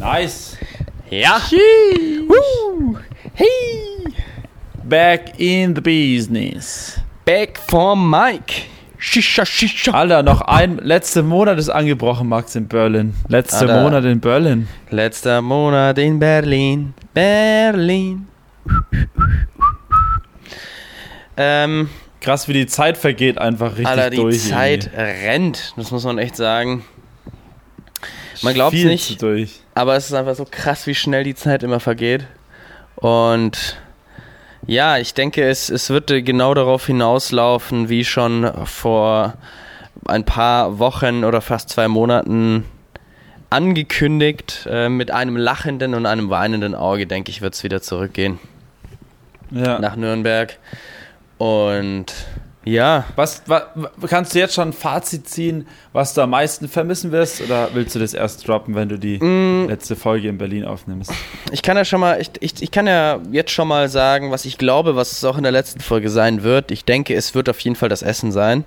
Nice. Ja. Woo. Hey. Back in the business. Back for Mike. Shisha, shisha. Alter, noch ein letzter Monat ist angebrochen, Max, in Berlin. Letzter Alter. Monat in Berlin. Letzter Monat in Berlin. Berlin. Ähm, Krass, wie die Zeit vergeht einfach richtig Alter, die durch. Zeit irgendwie. rennt. Das muss man echt sagen. Man glaubt Viel nicht, durch. aber es ist einfach so krass, wie schnell die Zeit immer vergeht. Und ja, ich denke, es, es wird genau darauf hinauslaufen, wie schon vor ein paar Wochen oder fast zwei Monaten angekündigt. Äh, mit einem lachenden und einem weinenden Auge, denke ich, wird es wieder zurückgehen Ja. nach Nürnberg. Und ja, Was, wa, wa- kannst du jetzt schon ein Fazit ziehen, was du am meisten vermissen wirst? Oder willst du das erst droppen, wenn du die Mm. letzte Folge in Berlin aufnimmst? Ich kann ja schon mal, ich, ich, ich kann ja jetzt schon mal sagen, was ich glaube, was es auch in der letzten Folge sein wird. Ich denke, es wird auf jeden Fall das Essen sein.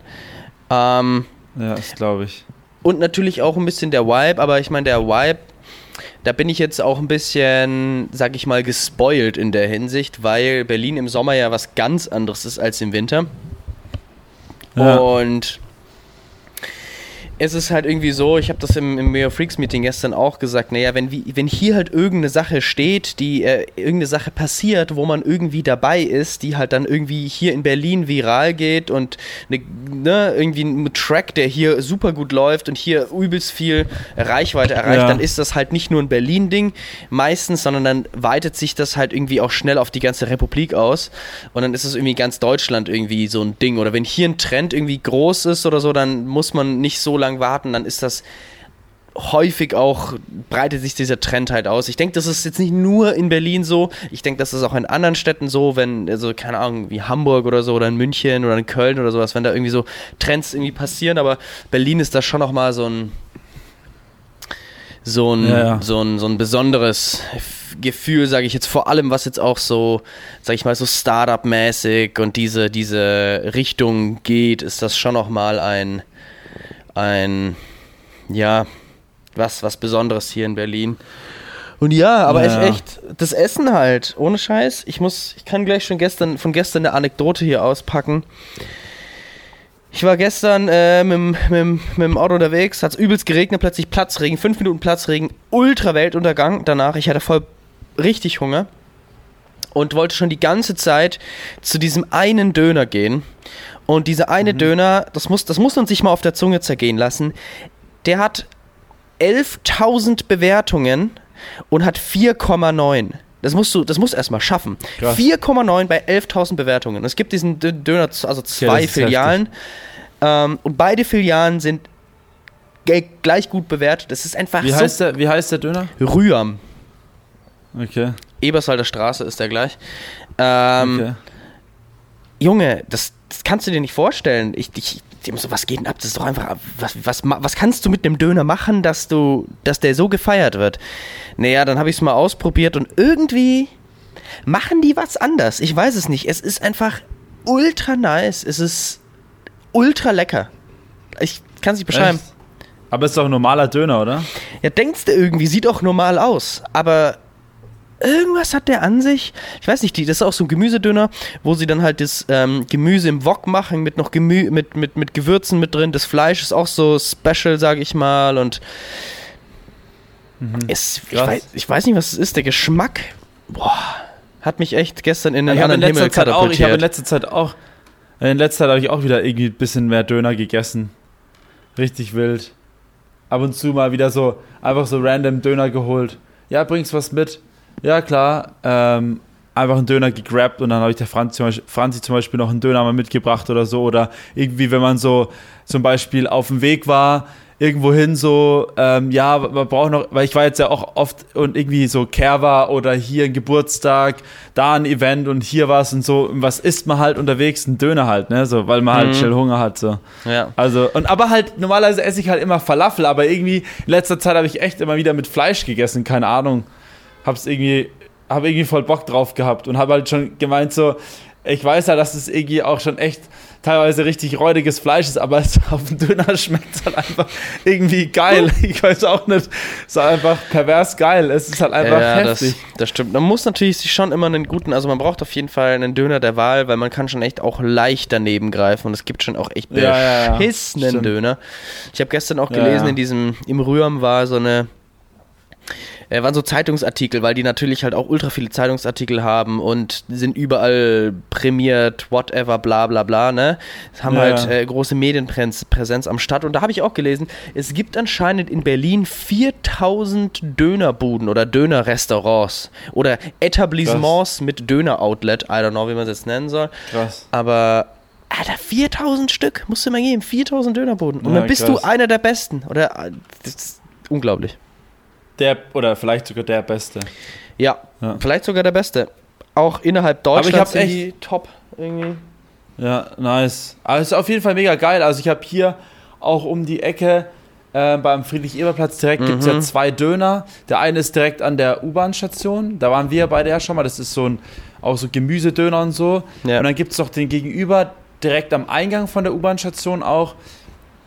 Ähm, Ja, das glaube ich. und natürlich auch ein bisschen der Vibe, aber ich meine, der Vibe, da bin ich jetzt auch ein bisschen, sag ich mal, gespoilt in der Hinsicht, weil Berlin im Sommer ja was ganz anderes ist als im Winter. Ja. Und es ist halt irgendwie so, ich habe das im, im Mayor Freaks Meeting gestern auch gesagt, naja, wenn, wenn hier halt irgendeine Sache steht, die, äh, irgendeine Sache passiert, wo man irgendwie dabei ist, die halt dann irgendwie hier in Berlin viral geht und ne, ne, irgendwie ein Track, der hier super gut läuft und hier übelst viel Reichweite erreicht, Ja. dann ist das halt nicht nur ein Berlin-Ding meistens, sondern dann weitet sich das halt irgendwie auch schnell auf die ganze Republik aus und dann ist es irgendwie ganz Deutschland irgendwie so ein Ding. Oder wenn hier ein Trend irgendwie groß ist oder so, dann muss man nicht so lange warten, dann ist das häufig auch, breitet sich dieser Trend halt aus. Ich denke, das ist jetzt nicht nur in Berlin so, ich denke, das ist auch in anderen Städten so, wenn, also keine Ahnung, wie Hamburg oder so oder in München oder in Köln oder sowas, wenn da irgendwie so Trends irgendwie passieren, aber Berlin ist da schon nochmal so ein so ein, Ja, so ein, so ein besonderes Gefühl, sage ich jetzt, vor allem was jetzt auch so, sag ich mal, so Startup-mäßig und diese, diese Richtung geht, ist das schon nochmal ein, ein, ja, was, was Besonderes hier in Berlin. Und ja, aber Ja. echt, das Essen halt, ohne Scheiß. Ich muss, ich kann gleich schon gestern, von gestern eine Anekdote hier auspacken. Ich war gestern äh, mit, dem- mit, mit dem Auto unterwegs, hat es übelst geregnet, plötzlich Platzregen, fünf Minuten Platzregen, ultra Weltuntergang danach. Ich hatte voll richtig Hunger und wollte schon die ganze Zeit zu diesem einen Döner gehen. Und dieser eine Döner, das muss, das muss man sich mal auf der Zunge zergehen lassen, der hat 11.000 Bewertungen und hat 4,9. Das musst du, das musst du erstmal schaffen. Krass. 4,9 bei 11.000 Bewertungen. Und es gibt diesen Dö- Döner, also zwei ist Filialen. Ähm, und beide Filialen sind gleich gut bewertet. Das ist einfach Wie so heißt, der, wie heißt der Döner? Rührm. Okay. Eberswalder Straße ist der gleich. Ähm, okay. Junge, das, das kannst du dir nicht vorstellen. Ich, ich, ich so, was geht denn ab? Das ist doch einfach, was, was, was kannst du mit einem Döner machen, dass du, dass der so gefeiert wird? Naja, dann habe ich es mal ausprobiert und irgendwie machen die was anders. Ich weiß es nicht. Es ist einfach ultra nice. Es ist ultra lecker. Ich kann es nicht beschreiben. Echt? Aber es ist doch ein normaler Döner, oder? Ja, denkst du irgendwie, sieht auch normal aus, aber irgendwas hat der an sich. Ich weiß nicht, die, das ist auch so ein Gemüsedöner, wo sie dann halt das ähm, Gemüse im Wok machen mit noch Gemü mit, mit, mit Gewürzen mit drin. Das Fleisch ist auch so special, sage ich mal. Und es, ich, weiß, ich weiß nicht, was es ist. Der Geschmack, boah, hat mich echt gestern in den ich habe in anderen Himmel Zeit auch, ich habe in letzter Zeit auch, in letzter Zeit habe ich auch wieder irgendwie ein bisschen mehr Döner gegessen. Richtig wild. Ab und zu mal wieder so, einfach so random Döner geholt. Ja, bringst was mit? Ja, klar. Ähm, einfach einen Döner gegrabt und dann habe ich der Franzi zum, Beispiel, Franzi zum Beispiel noch einen Döner mal mitgebracht oder so. Oder irgendwie, wenn man so zum Beispiel auf dem Weg war, irgendwo hin so, ähm, ja, man braucht noch, weil ich war jetzt ja auch oft und irgendwie so war oder hier ein Geburtstag, da ein Event und hier was und so, und was isst man halt unterwegs? Ein Döner halt, ne, so, weil man halt Mhm. schnell Hunger hat, so. Ja. Also, und aber halt, normalerweise esse ich halt immer Falafel, aber irgendwie in letzter Zeit habe ich echt immer wieder mit Fleisch gegessen, keine Ahnung. Hab's irgendwie, hab irgendwie voll Bock drauf gehabt und habe halt schon gemeint so, ich weiß ja, dass es irgendwie auch schon echt teilweise richtig räudiges Fleisch ist, aber es, auf dem Döner schmeckt es halt einfach irgendwie geil. Ich weiß auch nicht, es ist einfach pervers geil. Es ist halt einfach ja, heftig. Das, das stimmt. Man muss natürlich sich schon immer einen guten, also man braucht auf jeden Fall einen Döner der Wahl, weil man kann schon echt auch leicht daneben greifen und es gibt schon auch echt Ja, ja, ja. beschissenen. Döner. Ich habe gestern auch gelesen, in diesem, im Rührm war so eine, äh, waren so Zeitungsartikel, weil die natürlich halt auch ultra viele Zeitungsartikel haben und sind überall prämiert, whatever, bla bla bla, ne? Haben Ja, halt äh, große Medienpräsenz am Start. Und da habe ich auch gelesen, es gibt anscheinend in Berlin 4000 Dönerbuden oder Dönerrestaurants oder Etablissements mit Döner-Outlet. I don't know, wie man es jetzt nennen soll. Krass. Aber, Alter, 4000 Stück musst du mal geben. 4000 Dönerbuden. Und Ja, dann bist krass. du einer der Besten. Oder, äh, das ist unglaublich. Der, oder vielleicht sogar der Beste. Ja, Ja. vielleicht sogar der Beste. Auch innerhalb Aber ich Deutschlands sind die top irgendwie. Ja, nice. Aber es ist auf jeden Fall mega geil. Also ich habe hier auch um die Ecke äh, beim Friedrich-Eber-Platz direkt gibt es ja Mhm. zwei Döner. Der eine ist direkt an der U-Bahn-Station. Da waren wir beide ja schon mal. Das ist so ein auch so Gemüsedöner und so. Ja. Und dann gibt es noch den gegenüber, direkt am Eingang von der U-Bahn-Station auch.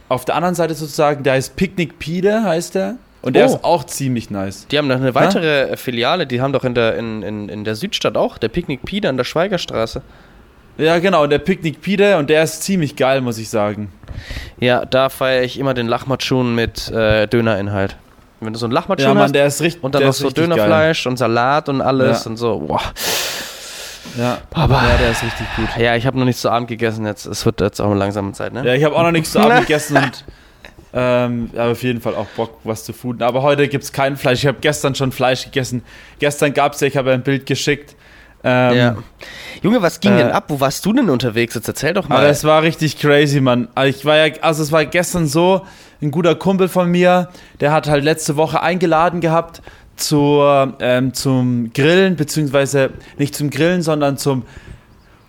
Auf der anderen Seite sozusagen, der heißt Picknick Pide, heißt der. Und der Oh. ist auch ziemlich nice. Die haben noch eine weitere äh, Filiale, die haben doch in der, in, in, in der Südstadt auch, der Picknick Pide an der Schweigerstraße. Ja, genau. Der Picknick Pide und der ist ziemlich geil, muss ich sagen. Ja, da feiere ich immer den Lachmatschun mit äh, Dönerinhalt. Wenn du so einen Lachmatschun Ja, Mann, hast der ist richtig und dann noch so richtig geil. Dönerfleisch und Salat und alles Ja. und so. Boah. Ja. Aber- ja, der ist richtig gut. Ja, ich habe noch nicht zu Abend gegessen jetzt. Es wird jetzt auch eine langsame Zeit, ne? Ja, ich habe auch noch nichts zu Abend gegessen und ähm, habe auf jeden Fall auch Bock, was zu fooden. Aber heute gibt es kein Fleisch. Ich habe gestern schon Fleisch gegessen. Gestern gab es ja, ich habe ein Bild geschickt. Ähm, Ja. Junge, was ging äh, denn ab? Wo warst du denn unterwegs? Jetzt erzähl doch mal. Aber es war richtig crazy, Mann. Also ich war ja, also es war gestern so, ein guter Kumpel von mir, der hat halt letzte Woche eingeladen gehabt zur, ähm, zum Grillen, beziehungsweise nicht zum Grillen, sondern zum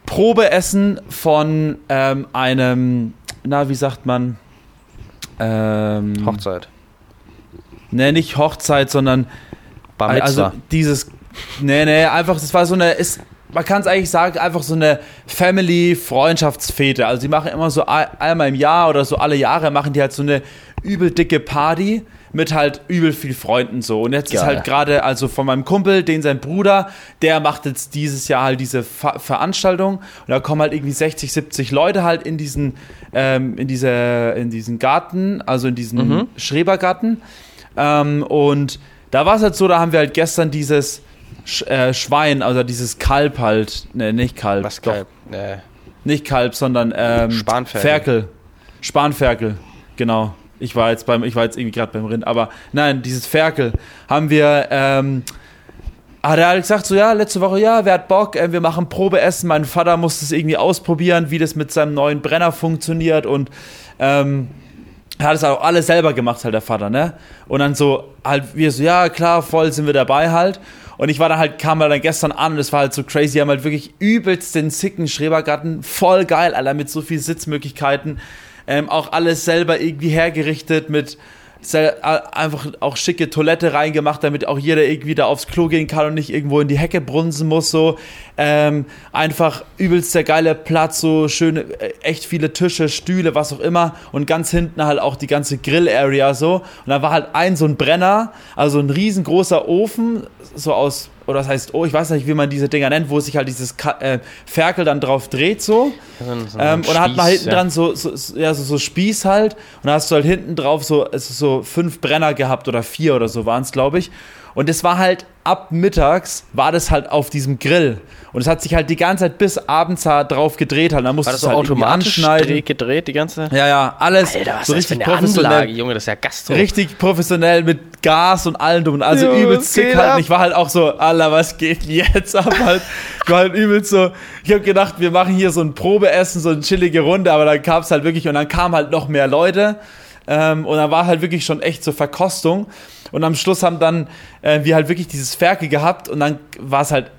Probeessen von ähm, einem, na, wie sagt man? Ähm, Hochzeit. Ne, nicht Hochzeit, sondern Bar Mitzvah. also dieses, nee, nee, einfach, das war so eine, ist, man kann es eigentlich sagen, einfach so eine Family-Freundschaftsfete. Also die machen immer so ein- einmal im Jahr oder so alle Jahre machen die halt so eine übel dicke Party mit halt übel viel Freunden so. Und jetzt ist Geil. halt gerade, also von meinem Kumpel, den sein Bruder, der macht jetzt dieses Jahr halt diese Ver Veranstaltung und da kommen halt irgendwie 60, 70 Leute halt in diesen, ähm, in diese, in diesen Garten, also in diesen Mhm. Schrebergarten. Ähm, und da war es halt so, da haben wir halt gestern dieses Sch äh, Schwein, also dieses Kalb halt, ne, nicht Kalb, was doch, geil. Äh, nicht Kalb, sondern ähm, Spanferkel. Ferkel. Spanferkel, genau. Ich war jetzt beim, ich war jetzt irgendwie gerade beim Rind, aber nein, dieses Ferkel haben wir, ähm, hat er halt gesagt, so ja, letzte Woche, ja, wer hat Bock, äh, wir machen Probeessen, mein Vater muss das irgendwie ausprobieren, wie das mit seinem neuen Brenner funktioniert und ähm, hat es auch alles selber gemacht, halt der Vater, ne? Und dann so, halt, wir so, ja, klar, voll sind wir dabei halt. Und ich war dann halt, kam er dann gestern an und es war halt so crazy, die haben halt wirklich übelst den sicken Schrebergarten, voll geil, Alter, mit so viel Sitzmöglichkeiten. Ähm, auch alles selber irgendwie hergerichtet mit einfach auch schicke Toilette reingemacht, damit auch jeder irgendwie da aufs Klo gehen kann und nicht irgendwo in die Hecke brunsen muss, so. Ähm, einfach übelst der geile Platz, so schöne, äh, echt viele Tische, Stühle, was auch immer und ganz hinten halt auch die ganze Grill-Area so. Und da war halt ein so ein Brenner, also ein riesengroßer Ofen, so aus, oder das heißt, oh, ich weiß nicht, wie man diese Dinger nennt, wo sich halt dieses Ka äh, Ferkel dann drauf dreht, so. ein- so Ähm, und dann hat man hinten ja. dran so, so, ja, so, so Spieß halt. Und da hast du halt hinten drauf so, so fünf Brenner gehabt oder vier oder so waren es, glaube ich. Und es war halt ab mittags, war das halt auf diesem Grill. Und es hat sich halt die ganze Zeit bis abends drauf gedreht. Halt. Da musst War du das es so halt automatisch anschneiden. dreh- gedreht, die ganze? Ja, ja, alles Alter, so richtig professionell. Anlage, Junge, das ist ja Gastro. Richtig professionell mit Gas und allem drum. Also Jo, übelst sick geht halt. Und ich war halt auch so, Alter, was geht jetzt ab? Halt, ich war halt übelst so, ich habe gedacht, wir machen hier so ein Probeessen, so eine chillige Runde, aber dann kam es halt wirklich und dann kamen halt noch mehr Leute. Ähm, und dann war halt wirklich schon echt so Verkostung. Und am Schluss haben dann äh, wir halt wirklich dieses Ferkel gehabt und dann war es halt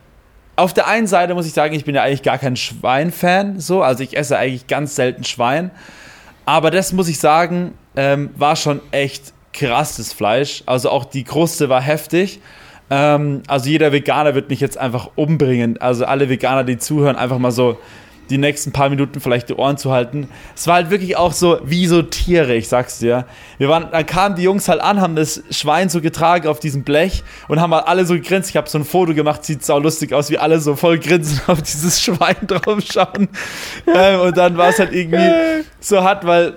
auf der einen Seite muss ich sagen, ich bin ja eigentlich gar kein Schwein-Fan, so, also ich esse eigentlich ganz selten Schwein. Aber das muss ich sagen, ähm, war schon echt krasses Fleisch. Also auch die Kruste war heftig. Ähm, also jeder Veganer wird mich jetzt einfach umbringen. Also alle Veganer, die zuhören, einfach mal so die nächsten paar Minuten vielleicht die Ohren zu halten. Es war halt wirklich auch so wie so Tiere, ich sag's dir. Wir waren, dann kamen die Jungs halt an, haben das Schwein so getragen auf diesem Blech und haben halt alle so gegrinst. Ich habe so ein Foto gemacht, sieht sau lustig aus, wie alle so voll grinsen auf dieses Schwein drauf schauen. ähm, und dann war es halt irgendwie so hart, weil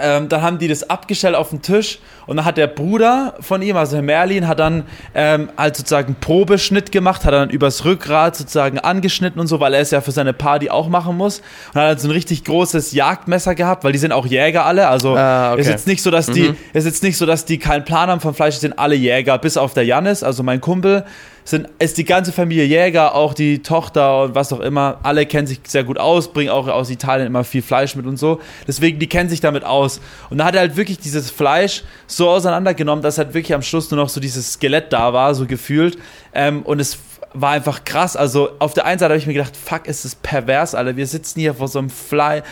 ähm, dann haben die das abgestellt auf den Tisch und dann hat der Bruder von ihm, also Herr Merlin, hat dann ähm, halt sozusagen Probeschnitt gemacht, hat dann übers Rückgrat sozusagen angeschnitten und so, weil er es ja für seine Party auch machen muss. Und hat dann so ein richtig großes Jagdmesser gehabt, weil die sind auch Jäger alle. Also Ah, okay. ist jetzt nicht so, dass die, Mhm. ist jetzt nicht so, dass die keinen Plan haben von Fleisch, die sind alle Jäger, bis auf der Jannis, also mein Kumpel, sind, ist die ganze Familie Jäger, auch die Tochter und was auch immer. Alle kennen sich sehr gut aus, bringen auch aus Italien immer viel Fleisch mit und so. Deswegen, die kennen sich damit aus. Und da hat er halt wirklich dieses Fleisch so auseinandergenommen, dass halt wirklich am Schluss nur noch so dieses Skelett da war, so gefühlt. Ähm, und es war einfach krass. Also auf der einen Seite habe ich mir gedacht, fuck, ist das pervers, Alter. Wir sitzen hier vor so einem Fly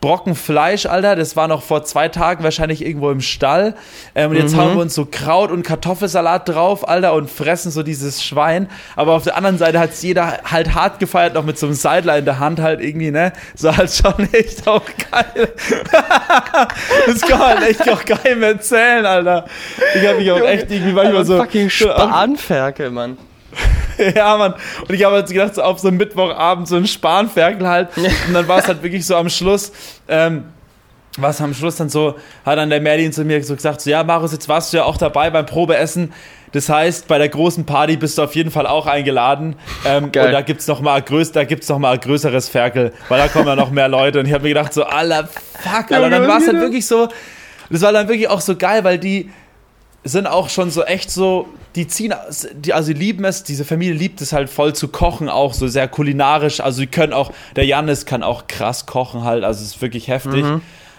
Brocken Fleisch, Alter. Das war noch vor zwei Tagen wahrscheinlich irgendwo im Stall. Ähm, und jetzt Mhm. hauen wir uns so Kraut und Kartoffelsalat drauf, Alter, und fressen so dieses Schwein. Aber auf der anderen Seite hat es jeder halt hart gefeiert, noch mit so einem Seidler in der Hand halt irgendwie, ne? So halt schon echt auch geil. das kann man echt auch geil erzählen, Alter. Ich habe mich auch echt irgendwie manchmal so. fucking Spanferkel, Mann. Ja, Mann. Und ich habe jetzt gedacht, so auf so einem Mittwochabend so ein Spanferkel halt. Und dann war es halt wirklich so am Schluss, ähm, war es am Schluss dann so, hat dann der Merlin zu mir so gesagt, so, ja, Marius, jetzt warst du ja auch dabei beim Probeessen. Das heißt, bei der großen Party bist du auf jeden Fall auch eingeladen. Ähm, Geil. und da gibt's noch mal größ, da gibt's noch mal ein größeres Ferkel, weil da kommen ja noch mehr Leute. Und ich habe mir gedacht, so, aller fuck. Und dann war es halt wirklich so, das war dann wirklich auch so geil, weil die sind auch schon so echt so, die ziehen, die, also die lieben es, diese Familie liebt es halt voll zu kochen, auch so sehr kulinarisch. Also die können auch, der Janis kann auch krass kochen halt, also es ist wirklich heftig.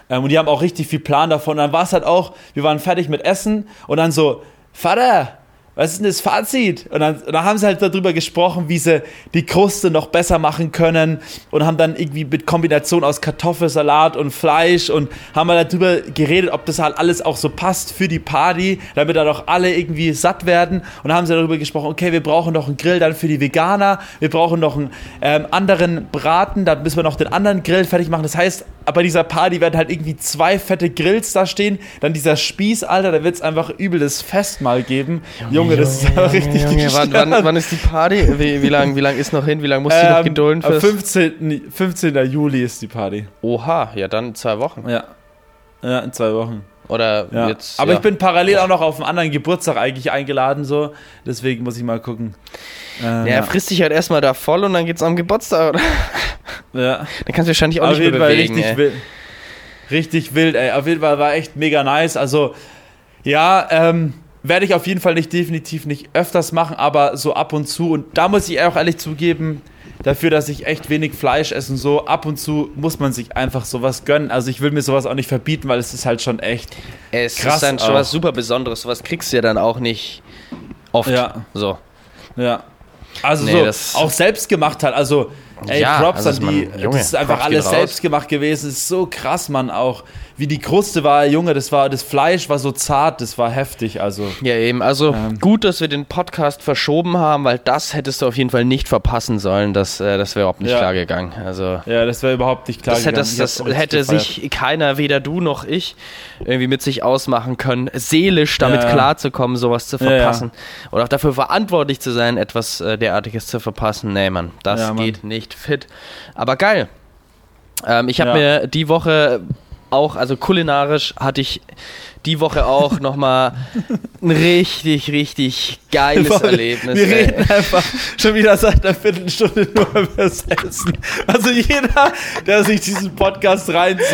Ähm, und die haben auch richtig viel Plan davon. Und dann war es halt auch, wir waren fertig mit Essen und dann so, Vater, was ist denn das Fazit? Und dann, und dann haben sie halt darüber gesprochen, wie sie die Kruste noch besser machen können und haben dann irgendwie mit Kombination aus Kartoffelsalat und Fleisch und haben mal darüber geredet, ob das halt alles auch so passt für die Party, damit da doch alle irgendwie satt werden. Und dann haben sie darüber gesprochen, okay, wir brauchen noch einen Grill dann für die Veganer, wir brauchen noch einen ähm, anderen Braten, dann müssen wir noch den anderen Grill fertig machen. Das heißt, bei dieser Party werden halt irgendwie zwei fette Grills da stehen, dann dieser Spieß, Alter, da wird es einfach übel das Festmahl geben. Junge, das ist aber richtig Junge, wann, wann, wann ist die Party? Wie, wie lange wie lang ist noch hin? Wie lange muss die noch Ähm, gedulden? am Fürs 15. 15. Juli ist die Party. Oha, ja dann zwei Wochen. Ja. Ja, in zwei Wochen. Oder Ja. jetzt. Aber ja. ich bin parallel auch noch auf einen anderen Geburtstag eigentlich eingeladen, so. Deswegen muss ich mal gucken. Äh, Ja, er frisst dich halt erstmal da voll und dann geht's am Geburtstag. Oder? ja. Dann kannst du wahrscheinlich auch Auf nicht mehr jeden Fall bewegen. richtig ey. wild. Richtig wild, ey. Auf jeden Fall war echt mega nice. Also, ja, ähm, werde ich auf jeden Fall nicht definitiv nicht öfters machen, aber so ab und zu. Und da muss ich auch ehrlich zugeben, dafür, dass ich echt wenig Fleisch esse und so, ab und zu muss man sich einfach sowas gönnen. Also ich will mir sowas auch nicht verbieten, weil es ist halt schon echt. Es Krass ist dann schon auch. was super Besonderes. Sowas kriegst du ja dann auch nicht oft. Ja. So. Ja. Also Nee, so, auch selbst gemacht hat. Also, ey, Ja, Props also an die. man- Junge, das ist einfach Props alles selbst gemacht gewesen. Das ist so krass, Mann, auch. Wie die Kruste war, Junge, das war, das Fleisch war so zart, das war heftig, also. Ja, eben. Also Ähm. gut, dass wir den Podcast verschoben haben, weil das hättest du auf jeden Fall nicht verpassen sollen. Das, äh, das wäre überhaupt nicht Ja. klar gegangen. Also. Ja, das wäre überhaupt nicht klar Das hätte, gegangen. das, Ich das richtig hätte sich keiner, weder du noch ich, irgendwie mit sich ausmachen können, seelisch damit Ja, ja. klarzukommen, sowas zu verpassen. Oder auch dafür verantwortlich zu sein, etwas äh, derartiges zu verpassen. Nee, Mann, das Mann. geht nicht fit. Aber geil. Ähm, ich habe Ja. mir die Woche auch, also kulinarisch hatte ich die Woche auch nochmal ein richtig, richtig geiles Boah, Erlebnis. Wir ey. reden einfach schon wieder seit einer Viertelstunde nur über das Essen. Also jeder, der sich diesen Podcast reinzieht,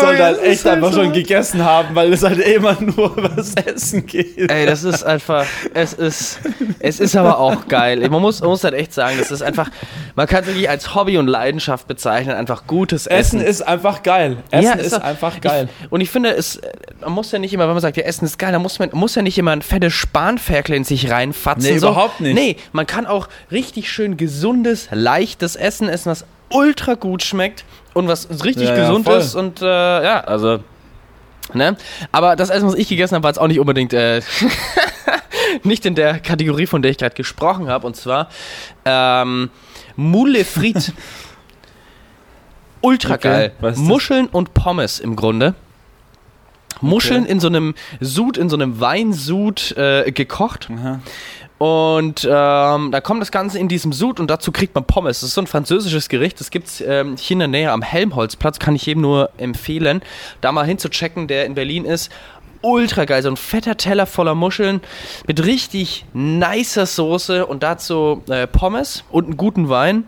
soll das halt ist echt halt einfach so. schon gegessen haben, weil es halt immer nur über das Essen geht. Ey, das ist einfach, es ist, es ist aber auch geil. Man muss, man muss halt echt sagen, das ist einfach, man kann es wirklich als Hobby und Leidenschaft bezeichnen, einfach gutes Essen Essen. ist einfach geil. Essen Ja, ist doch- einfach geil. Ich, und ich finde, es, man muss ja nicht immer, wenn man sagt, ja, Essen ist geil, dann muss man muss ja nicht immer ein fettes Spanferkel in sich reinfatzen. Nee, so. überhaupt nicht. Nee, man kann auch richtig schön gesundes, leichtes Essen essen, was ultra gut schmeckt und was richtig Ja, ja, gesund voll. ist und äh, ja, also Ne? Aber das Essen, was ich gegessen habe, war jetzt auch nicht unbedingt äh, nicht in der Kategorie, von der ich gerade gesprochen habe. Und zwar ähm, Moule ultra Okay, geil. Muscheln und Pommes im Grunde. Muscheln in so einem Sud, in so einem Weinsud äh, gekocht. Aha. Und ähm, da kommt das Ganze in diesem Sud und dazu kriegt man Pommes. Das ist so ein französisches Gericht. Das gibt's ähm, hier in der Nähe am Helmholtzplatz. Kann ich jedem nur empfehlen, da mal hinzuchecken, der in Berlin ist. Ultra geil, so ein fetter Teller voller Muscheln mit richtig nicer Soße und dazu äh, Pommes und einen guten Wein.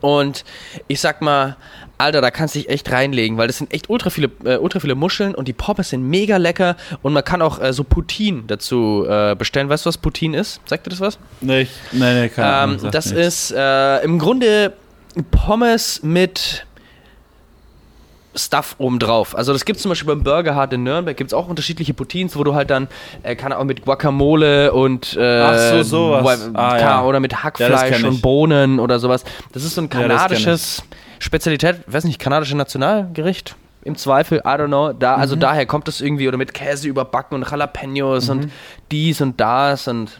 Und ich sag mal, Alter, da kannst du dich echt reinlegen, weil das sind echt ultra viele, äh, ultra viele Muscheln und die Pommes sind mega lecker und man kann auch äh, so Poutine dazu äh, bestellen. Weißt du, was Poutine ist? Sagt dir das was? Nee, ich, nee, nee, keine Ahnung. Ähm, das nichts. ist äh, im Grunde Pommes mit Stuff obendrauf. Also das gibt es zum Beispiel beim Burger Hut in Nürnberg, gibt es auch unterschiedliche Poutines, wo du halt dann, äh, kann auch mit Guacamole und äh, Ach so, sowas. Ah, ja. oder mit Ja, Hackfleisch kenn und. Bohnen oder sowas. Das ist so ein Ja, kanadisches Spezialität, weiß nicht, kanadische Nationalgericht. Im Zweifel, I don't know. Da, Mhm. Also daher kommt das irgendwie, oder mit Käse überbacken und Jalapenos Mhm. und dies und das und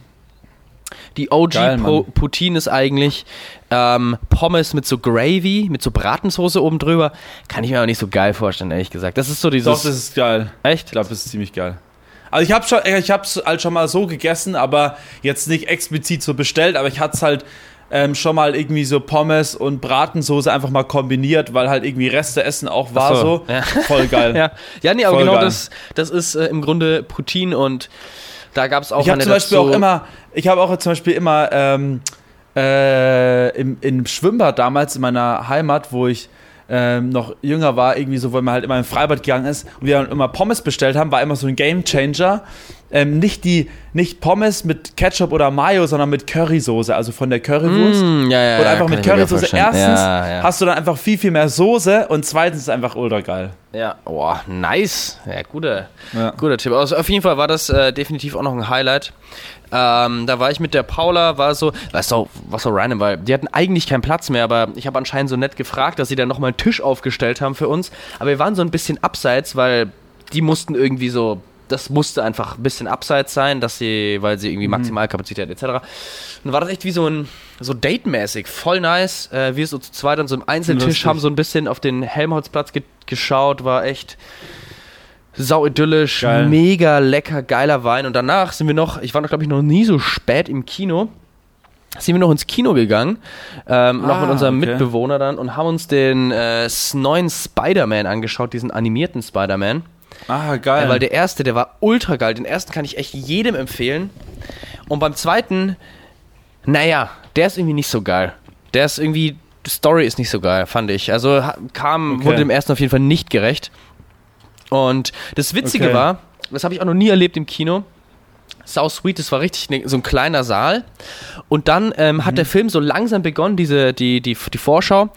die OG Geil. Poutine ist eigentlich ähm, Pommes mit so Gravy, mit so Bratensoße oben drüber. Kann ich mir aber nicht so geil vorstellen, ehrlich gesagt. Das ist so dieses. Doch, das ist geil. echt? Ich glaube, das ist ziemlich geil. Also ich habe schon, ich hab's halt schon mal so gegessen, aber jetzt nicht explizit so bestellt, aber ich hatte es halt ähm, schon mal irgendwie so Pommes und Bratensoße einfach mal kombiniert, weil halt irgendwie Reste essen auch war so, so. ja. Voll geil. Ja, ja nee, aber Voll genau geil. das, das ist äh, im Grunde Poutine und da gab es auch Ich habe eine zum Beispiel dazu- auch immer, ich habe auch zum Beispiel immer ähm, äh, im, im Schwimmbad damals in meiner Heimat, wo ich ähm, noch jünger war, irgendwie so, weil man halt immer im Freibad gegangen ist und wir dann immer Pommes bestellt haben, war immer so ein Game Changer. Ähm, nicht die, nicht Pommes mit Ketchup oder Mayo, sondern mit Currysoße, also von der Currywurst. Mm, ja, ja, und einfach mit Currysoße. Erstens ja, hast du dann einfach viel, viel mehr Soße und zweitens ist es einfach ultra geil. Ja, boah, nice. Ja, guter, guter Tipp. Also auf jeden Fall war das äh, definitiv auch noch ein Highlight. Ähm, da war ich mit der Paula, war so, weißt du, was so random, weil die hatten eigentlich keinen Platz mehr, aber ich habe anscheinend so nett gefragt, dass sie dann nochmal einen Tisch aufgestellt haben für uns. Aber wir waren so ein bisschen abseits, weil die mussten irgendwie so, das musste einfach ein bisschen abseits sein, dass sie, weil sie irgendwie Maximalkapazität etc. Und dann war das echt wie so ein, so Date-mäßig, voll nice. Äh, wir so zu zweit an so einem Einzeltisch Lustig. haben so ein bisschen auf den Helmholtzplatz ge geschaut, war echt sau idyllisch, Geil. mega lecker, geiler Wein. Und danach sind wir noch, ich war noch, glaube ich, noch nie so spät im Kino, sind wir noch ins Kino gegangen, ähm, noch Ah, mit unserem okay. Mitbewohner dann und haben uns den äh, neuen Spider-Man angeschaut, diesen animierten Spider-Man. Ah, geil. Weil der erste, der war ultra geil. Den ersten kann ich echt jedem empfehlen. Und beim zweiten, naja, der ist irgendwie nicht so geil. Der ist irgendwie, die Story ist nicht so geil, fand ich. Also kam, Okay. wurde dem ersten auf jeden Fall nicht gerecht. Und das Witzige Okay. war, das habe ich auch noch nie erlebt im Kino. Sau sweet, das war richtig ne, so ein kleiner Saal. Und dann ähm, Mhm. hat der Film so langsam begonnen, diese, die, die, die Vorschau.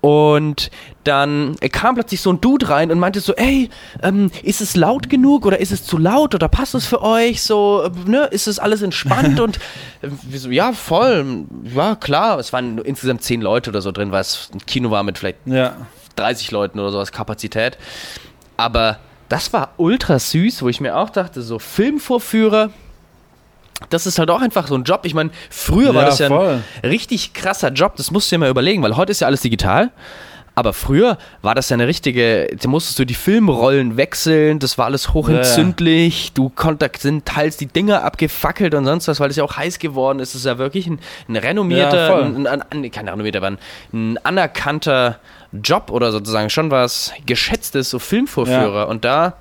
Und dann kam plötzlich so ein Dude rein und meinte so, ey, ähm, ist es laut genug oder ist es zu laut oder passt es für euch? So, äh, ne, ist es alles entspannt? und äh, wir so, ja, voll, ja, klar. Es waren insgesamt zehn Leute oder so drin, weil es ein Kino war mit vielleicht ja. 30 Leuten oder sowas Kapazität. Aber das war ultra süß, wo ich mir auch dachte, so Filmvorführer, das ist halt auch einfach so ein Job. Ich meine, früher war Ja, das ja voll. ein richtig krasser Job, das musst du dir mal überlegen, weil heute ist ja alles digital. Aber früher war das ja eine richtige, da musstest du die Filmrollen wechseln, das war alles hochentzündlich, du konntest, sind teils die Dinger abgefackelt und sonst was, weil es ja auch heiß geworden ist. Es ist ja wirklich ein, ein renommierter, Ja, ein, ein, ein, kein renommierter, aber ein, anerkannter Job oder sozusagen schon was Geschätztes, so Filmvorführer. Ja. Und da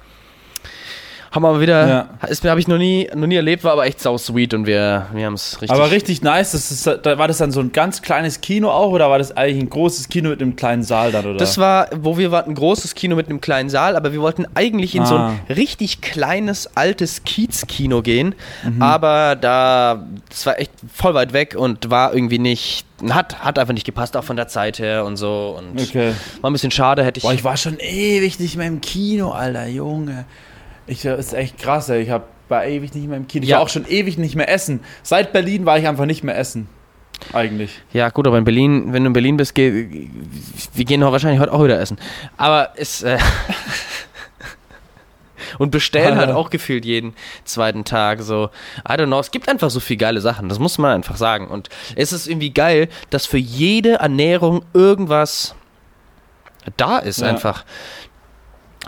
haben wir wieder, Ja. ist mir habe ich noch nie, noch nie erlebt, war aber echt sau sweet und wir, wir haben es richtig. Aber richtig nice. Das ist, da war das dann so ein ganz kleines Kino auch oder war das eigentlich ein großes Kino mit einem kleinen Saal dann oder? Das war, wo wir waren, ein großes Kino mit einem kleinen Saal, aber wir wollten eigentlich in so Ah. ein richtig kleines, altes Kiez-Kino gehen. Mhm. Aber da, das war echt voll weit weg und war irgendwie nicht, hat, hat einfach nicht gepasst, auch von der Zeit her und so. Und okay. war ein bisschen schade, hätte ich. Boah, ich war schon ewig nicht mehr im Kino, Alter, Junge. Ich, das ist echt krass, ey. Ich hab, war ewig nicht mehr im Kino. Ich Ja. war auch schon ewig nicht mehr essen. Seit Berlin war ich einfach nicht mehr essen. Eigentlich. ja, gut, aber in Berlin, wenn du in Berlin bist, geh, wir gehen wahrscheinlich heute auch wieder essen. Aber es. Äh, und bestellen halt auch gefühlt jeden zweiten Tag. So, I don't know. Es gibt einfach so viele geile Sachen. Das muss man einfach sagen. Und es ist irgendwie geil, dass für jede Ernährung irgendwas da ist Ja. einfach.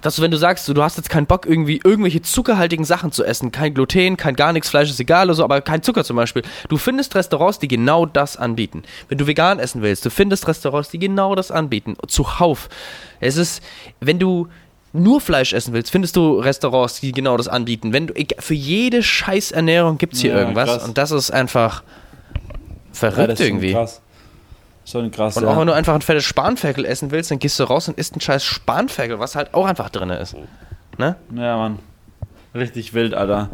Dass du, wenn du sagst, du, hast jetzt keinen Bock, irgendwie irgendwelche zuckerhaltigen Sachen zu essen, kein Gluten, kein gar nichts, Fleisch ist egal oder so, aber kein Zucker zum Beispiel. Du findest Restaurants, die genau das anbieten. Wenn du vegan essen willst, du findest Restaurants, die genau das anbieten. Zuhauf. Es ist, wenn du nur Fleisch essen willst, findest du Restaurants, die genau das anbieten. Wenn du, für jede Scheißernährung gibt es hier Ja, irgendwas krass. und das ist einfach verrückt Ja, das ist irgendwie. krass. Schon krass, Und ja. auch wenn du einfach ein fettes Spanferkel essen willst, dann gehst du raus und isst einen scheiß Spanferkel, was halt auch einfach drin ist. Ne? Ja, Mann. Richtig wild, Alter.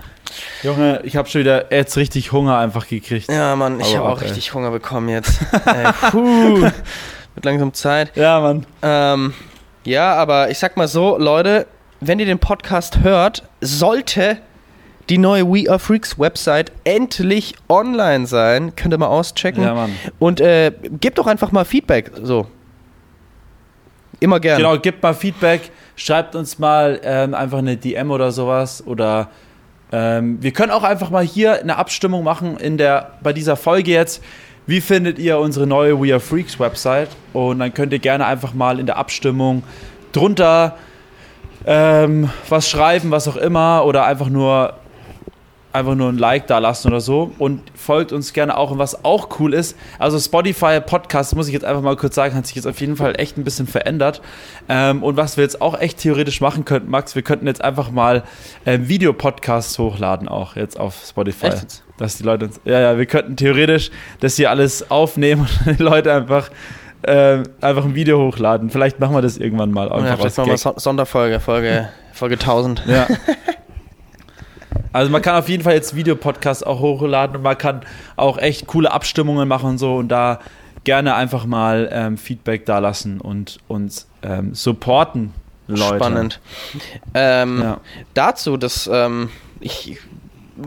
Junge, ich habe schon wieder jetzt richtig Hunger einfach gekriegt. Ja, Mann, ich habe auch ey. richtig Hunger bekommen jetzt. ey, puh. Wird langsam Zeit. Ja, Mann. Ähm, ja, aber ich sag mal so, Leute, wenn ihr den Podcast hört, sollte die neue We Are Freaks Website endlich online sein. Könnt ihr mal auschecken. Ja, Mann. Und äh, gebt doch einfach mal Feedback. So. Immer gerne. Genau, gebt mal Feedback, schreibt uns mal ähm, einfach eine DM oder sowas oder ähm, wir können auch einfach mal hier eine Abstimmung machen in der bei dieser Folge jetzt. Wie findet ihr unsere neue We Are Freaks Website? Und dann könnt ihr gerne einfach mal in der Abstimmung drunter ähm, was schreiben, was auch immer, oder einfach nur einfach nur ein Like da lassen oder so. Und folgt uns gerne auch. Und was auch cool ist, also Spotify Podcast, muss ich jetzt einfach mal kurz sagen, hat sich jetzt auf jeden Fall echt ein bisschen verändert. Ähm, und was wir jetzt auch echt theoretisch machen könnten, Max, wir könnten jetzt einfach mal ähm, Videopodcasts hochladen auch jetzt auf Spotify, Echt dass die Leute uns, ja, ja, wir könnten theoretisch das hier alles aufnehmen und die Leute einfach ähm, einfach ein Video hochladen, vielleicht machen wir das irgendwann mal einfach ja, vielleicht machen wir Sonderfolge, Folge, Folge 1000. Ja. Also man kann auf jeden Fall jetzt Videopodcasts auch hochladen und man kann auch echt coole Abstimmungen machen und so und da gerne einfach mal ähm, Feedback da lassen und uns ähm, supporten, Leute. Spannend. Ähm, Ja. Dazu, dass ähm, ich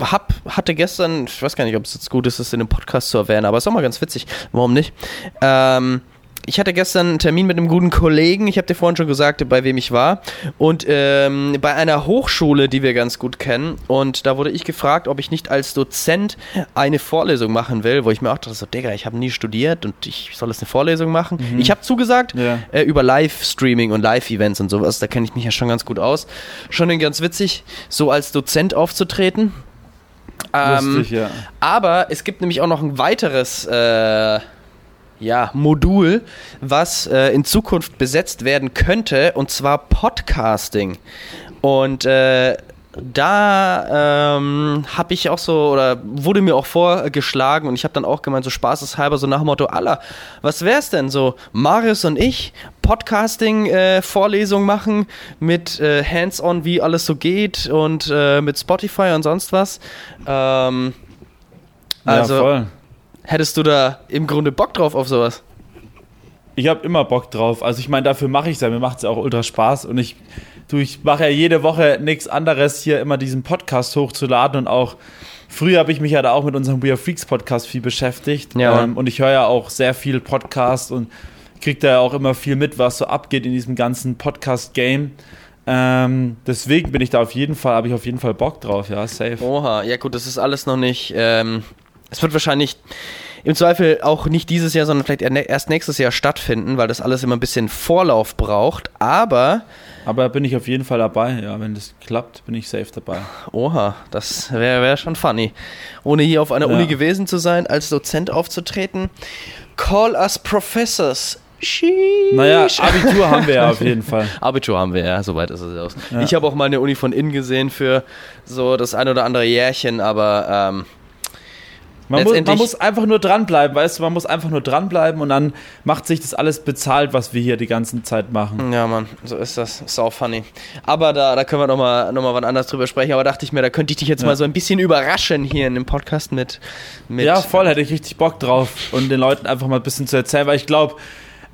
hab, hatte gestern, ich weiß gar nicht, ob es jetzt gut ist, das in dem Podcast zu erwähnen, aber es ist auch mal ganz witzig. Warum nicht? Ähm, ich hatte gestern einen Termin mit einem guten Kollegen. Ich habe dir vorhin schon gesagt, bei wem ich war. Und ähm, bei einer Hochschule, die wir ganz gut kennen. Und da wurde ich gefragt, ob ich nicht als Dozent eine Vorlesung machen will, wo ich mir auch dachte, so, Digga, ich habe nie studiert und ich soll jetzt eine Vorlesung machen. Ich habe zugesagt Ja. äh, über Livestreaming und Live-Events und sowas. Da kenne ich mich ja schon ganz gut aus. Schon ganz witzig, so als Dozent aufzutreten. Ähm, Lustig, ja. aber es gibt nämlich auch noch ein weiteres äh, ja, Modul, was äh, in Zukunft besetzt werden könnte, und zwar Podcasting. Und äh, da ähm, habe ich auch so, oder wurde mir auch vorgeschlagen, und ich habe dann auch gemeint, so spaßeshalber, so nach dem Motto, aller, was wär's denn so, Marius und ich, Podcasting-Vorlesung machen mit äh, Hands-on, wie alles so geht und äh, mit Spotify und sonst was. Ähm, also, ja, voll. Hättest du da im Grunde Bock drauf auf sowas? Ich habe immer Bock drauf. Also ich meine, dafür mache ich es ja. Mir macht es ja auch ultra Spaß. Und ich, du, ich mache ja jede Woche nichts anderes, hier immer diesen Podcast hochzuladen. Und auch früher habe ich mich ja da auch mit unserem We Are Freaks Podcast viel beschäftigt. Ja. Ähm, und ich höre ja auch sehr viel Podcast und kriege da ja auch immer viel mit, was so abgeht in diesem ganzen Podcast-Game. Ähm, deswegen bin ich da auf jeden Fall, habe ich auf jeden Fall Bock drauf, ja, safe. Oha, ja gut, das ist alles noch nicht. Ähm, es wird wahrscheinlich im Zweifel auch nicht dieses Jahr, sondern vielleicht erst nächstes Jahr stattfinden, weil das alles immer ein bisschen Vorlauf braucht. Aber, Aber bin ich auf jeden Fall dabei, ja, wenn das klappt, bin ich safe dabei. oha, das wäre wär schon funny. Ohne hier auf einer Ja. Uni gewesen zu sein, als Dozent aufzutreten. Call us Professors. Sheesh. Naja, Abitur haben wir ja auf jeden Fall. Abitur haben wir, ja, soweit ist es aus. Ja. Ich habe auch mal eine Uni von innen gesehen für so das ein oder andere Jährchen, aber ähm, Man muss, man muss einfach nur dranbleiben, weißt du, man muss einfach nur dranbleiben und dann macht sich das alles bezahlt, was wir hier die ganze Zeit machen. Ja, Mann, so ist das. Auch funny. Aber da, da können wir nochmal noch mal wann anders drüber sprechen. Aber dachte ich mir, da könnte ich dich jetzt Ja. mal so ein bisschen überraschen hier in dem Podcast mit. mit Ja, voll, hätte ich richtig Bock drauf und den Leuten einfach mal ein bisschen zu erzählen, weil ich glaube,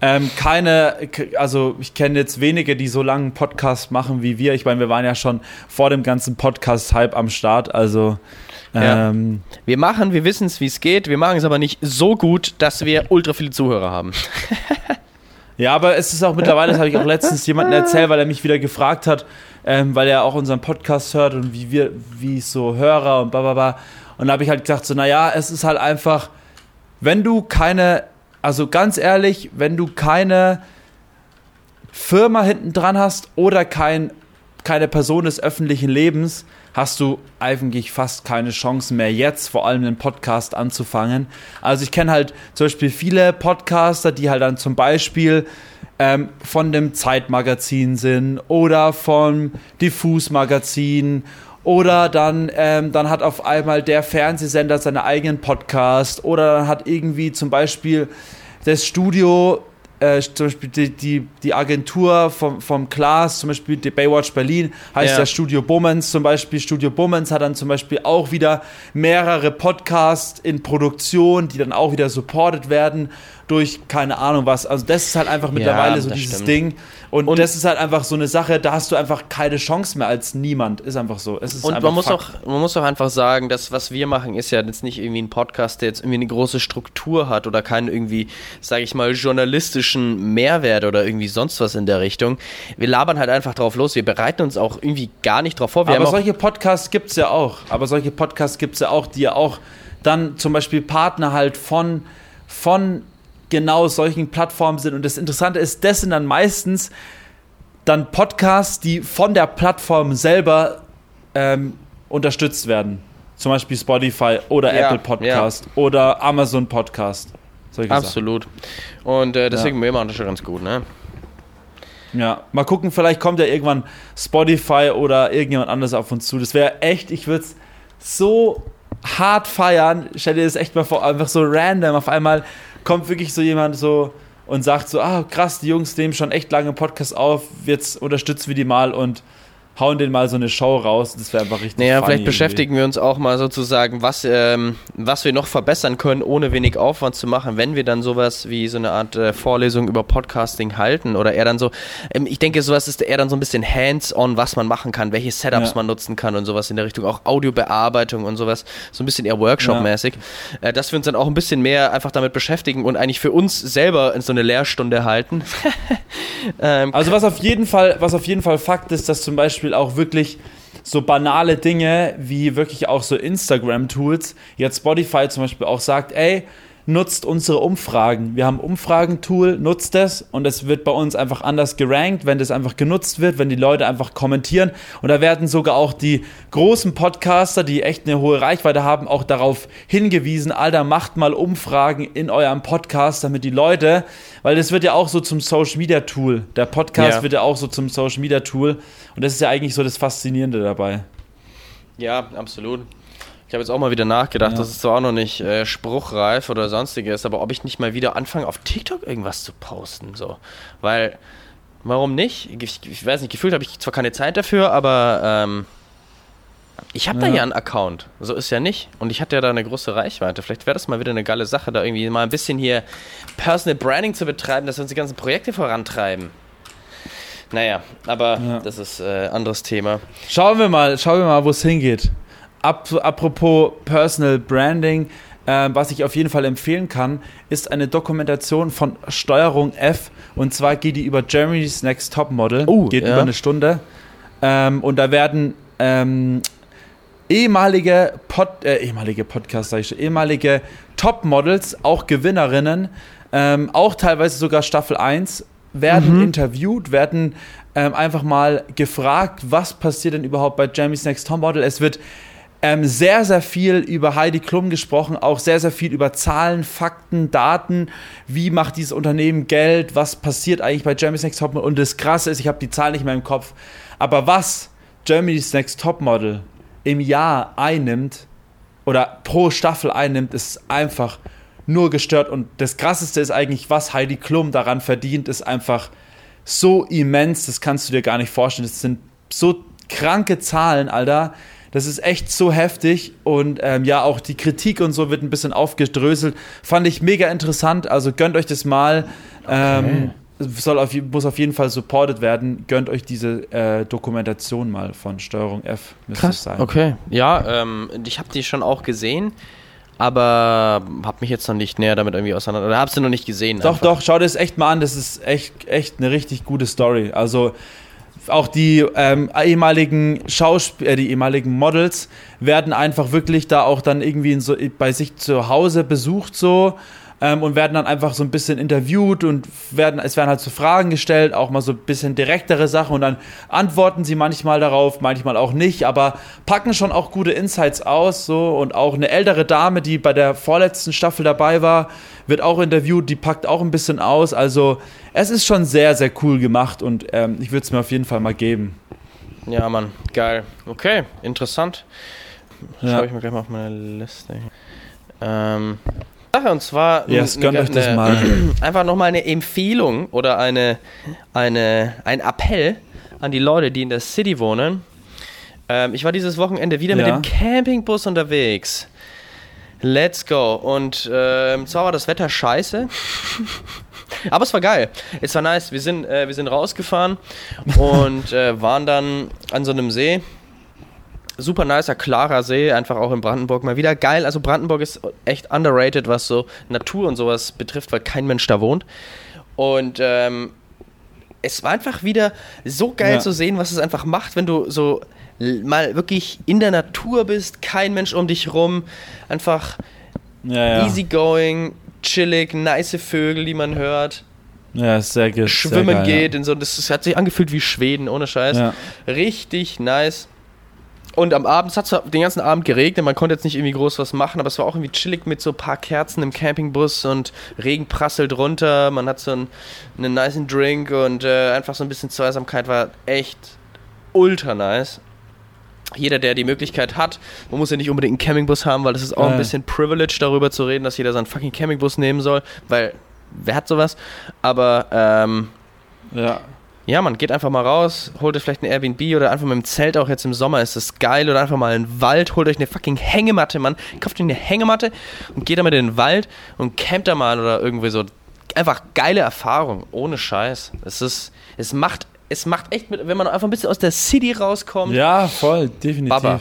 ähm, keine, also ich kenne jetzt wenige, die so langen Podcast machen wie wir. Ich meine, wir waren ja schon vor dem ganzen Podcast-Hype am Start, also Ja. ähm, Wir machen, wir wissen es, wie es geht. Wir machen es aber nicht so gut, dass wir ultra viele Zuhörer haben. Ja, aber es ist auch mittlerweile, das habe ich auch letztens jemandem erzählt, weil er mich wieder gefragt hat, ähm, weil er auch unseren Podcast hört und wie wir, wie es so Hörer und bla bla bla. Und da habe ich halt gesagt, so, naja, es ist halt einfach, wenn du keine, also ganz ehrlich, wenn du keine Firma hinten dran hast oder kein, keine Person des öffentlichen Lebens, hast du eigentlich fast keine Chancen mehr jetzt, vor allem einen Podcast anzufangen. Also ich kenne halt zum Beispiel viele Podcaster, die halt dann zum Beispiel ähm, von dem Zeitmagazin sind oder vom Diffus-Magazin oder dann, ähm, dann hat auf einmal der Fernsehsender seinen eigenen Podcast oder dann hat irgendwie zum Beispiel das Studio äh, zum Beispiel die, die, die Agentur vom, vom Klaas, zum Beispiel die Baywatch Berlin, heißt ja. ja Studio Bummens zum Beispiel. Studio Bummens hat dann zum Beispiel auch wieder mehrere Podcasts in Produktion, die dann auch wieder supported werden durch keine Ahnung was. Also das ist halt einfach mittlerweile ja, so dieses stimmt. Ding. Und, und, das ist halt einfach so eine Sache, da hast du einfach keine Chance mehr als niemand. Ist einfach so. und man muss, auch, man muss auch einfach sagen, das, was wir machen, ist ja jetzt nicht irgendwie ein Podcast, der jetzt irgendwie eine große Struktur hat oder keinen irgendwie, sage ich mal, journalistischen Mehrwert oder irgendwie sonst was in der Richtung. Wir labern halt einfach drauf los. Wir bereiten uns auch irgendwie gar nicht drauf vor. Wir Aber solche Podcasts gibt es ja auch. Aber solche Podcasts gibt es ja auch, die ja auch dann zum Beispiel Partner halt von, von genau solchen Plattformen sind. Und das Interessante ist, das sind dann meistens dann Podcasts, die von der Plattform selber ähm, unterstützt werden. Zum Beispiel Spotify oder ja, Apple Podcast ja. oder Amazon Podcast. Absolut. Und äh, deswegen ja. wir machen das schon ganz gut, ne? Ja, mal gucken, vielleicht kommt ja irgendwann Spotify oder irgendjemand anderes auf uns zu. Das wäre echt, ich würde es so hart feiern. Stell dir das echt mal vor, einfach so random auf einmal kommt wirklich so jemand so und sagt so, ah krass, die Jungs nehmen schon echt lange Podcast auf, jetzt unterstützen wir die mal und hauen den mal so eine Show raus. Das wäre einfach richtig. Naja, vielleicht beschäftigen wir uns auch mal sozusagen, was, ähm, was wir noch verbessern können, ohne wenig Aufwand zu machen, wenn wir dann sowas wie so eine Art äh, Vorlesung über Podcasting halten. Oder eher dann so, ähm, ich denke, sowas ist eher dann so ein bisschen hands-on, was man machen kann, welche Setups ja. man nutzen kann und sowas in der Richtung. Auch Audiobearbeitung und sowas. So ein bisschen eher Workshop-mäßig. Ja. Äh, dass wir uns dann auch ein bisschen mehr einfach damit beschäftigen und eigentlich für uns selber in so eine Lehrstunde halten. ähm, also was auf jeden Fall, was auf jeden Fall Fakt ist, dass zum Beispiel Beispiel auch wirklich so banale Dinge wie wirklich auch so Instagram-Tools, jetzt Spotify zum Beispiel auch sagt, ey, nutzt unsere Umfragen. Wir haben ein Umfragentool, nutzt es und es wird bei uns einfach anders gerankt, wenn das einfach genutzt wird, wenn die Leute einfach kommentieren. Und da werden sogar auch die großen Podcaster, die echt eine hohe Reichweite haben, auch darauf hingewiesen, Alter, macht mal Umfragen in eurem Podcast, damit die Leute, weil das wird ja auch so zum Social Media Tool. Der Podcast ja. wird ja auch so zum Social Media Tool. Und das ist ja eigentlich so das Faszinierende dabei. Ja, absolut. Ich habe jetzt auch mal wieder nachgedacht, ja. das ist zwar auch noch nicht äh, spruchreif oder sonstiges, aber ob ich nicht mal wieder anfange, auf TikTok irgendwas zu posten, so. Weil, warum nicht? Ich, ich weiß nicht, gefühlt habe ich zwar keine Zeit dafür, aber ähm, ich habe ja. da ja einen Account. So ist ja nicht. Und ich hatte ja da eine große Reichweite. Vielleicht wäre das mal wieder eine geile Sache, da irgendwie mal ein bisschen hier Personal Branding zu betreiben, dass wir uns die ganzen Projekte vorantreiben. Naja, aber ja. das ist ein äh, anderes Thema. Schauen wir mal, schauen wir mal, wo es hingeht. Ap apropos Personal Branding, äh, was ich auf jeden Fall empfehlen kann, ist eine Dokumentation von Steuerung F. Und zwar geht die über Germany's Next Top Model. Uh, geht ja. über eine Stunde. Ähm, und da werden ähm, ehemalige, Pod, äh, ehemalige Podcast, sag ich schon, ehemalige Top-Models, auch Gewinnerinnen, ähm, auch teilweise sogar Staffel 1, werden mhm. interviewt, werden ähm, einfach mal gefragt, was passiert denn überhaupt bei Jamie's Next Top Model. Es wird ähm, sehr, sehr viel über Heidi Klum gesprochen, auch sehr, sehr viel über Zahlen, Fakten, Daten. Wie macht dieses Unternehmen Geld? Was passiert eigentlich bei Germany's Next Topmodel? Und das Krasse ist, ich habe die Zahl nicht mehr im Kopf, aber was Germany's Next Topmodel im Jahr einnimmt oder pro Staffel einnimmt, ist einfach nur gestört. Und das Krasseste ist eigentlich, was Heidi Klum daran verdient, ist einfach so immens, das kannst du dir gar nicht vorstellen. Das sind so kranke Zahlen, Alter. Das ist echt so heftig und ähm, ja, auch die Kritik und so wird ein bisschen aufgedröselt. Fand ich mega interessant, also gönnt euch das mal. Ähm, soll auf, muss auf jeden Fall supported werden. Gönnt euch diese äh, Dokumentation mal von Steuerung F. Krass, sein. okay. Ja, ähm, ich habe die schon auch gesehen aber habe mich jetzt noch nicht näher damit irgendwie auseinander oder habe sie noch nicht gesehen. Doch, einfach. doch, schau dir das echt mal an. Das ist echt, echt eine richtig gute Story. Also auch die ähm, ehemaligen Schauspiel äh, die ehemaligen Models werden einfach wirklich da auch dann irgendwie so, bei sich zu Hause besucht so ähm, und werden dann einfach so ein bisschen interviewt und werden, es werden halt so Fragen gestellt, auch mal so ein bisschen direktere Sachen und dann antworten sie manchmal darauf, manchmal auch nicht, aber packen schon auch gute Insights aus so und auch eine ältere Dame, die bei der vorletzten Staffel dabei war, wird auch interviewt, die packt auch ein bisschen aus, also es ist schon sehr, sehr cool gemacht und ähm, ich würde es mir auf jeden Fall mal geben. Ja, Mann, geil. Okay, interessant. Ja. Schreibe ich mir gleich mal auf meine Liste. Ähm, Sache und zwar Yes, eine- gönnt euch das mal. einfach nochmal eine Empfehlung oder eine, eine, ein Appell an die Leute, die in der City wohnen. Ähm, ich war dieses Wochenende wieder mit Ja. dem Campingbus unterwegs. Let's go. Und ähm, zwar war das Wetter scheiße. Aber es war geil. Es war nice. Wir sind, äh, wir sind rausgefahren und äh, waren dann an so einem See. Super nicer, klarer See, einfach auch in Brandenburg mal wieder geil. Also Brandenburg ist echt underrated, was so Natur und sowas betrifft, weil kein Mensch da wohnt. Und ähm, es war einfach wieder so geil Ja. zu sehen, was es einfach macht, wenn du so mal wirklich in der Natur bist, kein Mensch um dich rum, einfach Ja, ja. easygoing, chillig, nice Vögel, die man hört, Ja, sehr, ge- sehr schwimmen geil, geht in so, das, das hat sich angefühlt wie Schweden, ohne Scheiß. Ja. Richtig nice. Und am Abend, es hat den ganzen Abend geregnet, man konnte jetzt nicht irgendwie groß was machen, aber es war auch irgendwie chillig mit so ein paar Kerzen im Campingbus und Regen prasselt runter, man hat so einen, einen niceen Drink und äh, einfach so ein bisschen Zweisamkeit war echt ultra nice. Jeder, der die Möglichkeit hat, man muss ja nicht unbedingt einen Campingbus haben, weil das ist auch ein Ja. bisschen Privilege darüber zu reden, dass jeder seinen fucking Campingbus nehmen soll, weil wer hat sowas? Aber ähm, Ja. Ja, man geht einfach mal raus, holt euch vielleicht ein Airbnb oder einfach mit dem Zelt auch jetzt im Sommer ist das geil oder einfach mal einen Wald, holt euch eine fucking Hängematte, Mann. Kauft euch eine Hängematte und geht damit in den Wald und campt da mal oder irgendwie so. Einfach geile Erfahrung, ohne Scheiß. Es ist, es macht, es macht echt mit, wenn man einfach ein bisschen aus der City rauskommt. Ja, voll, definitiv. Baba.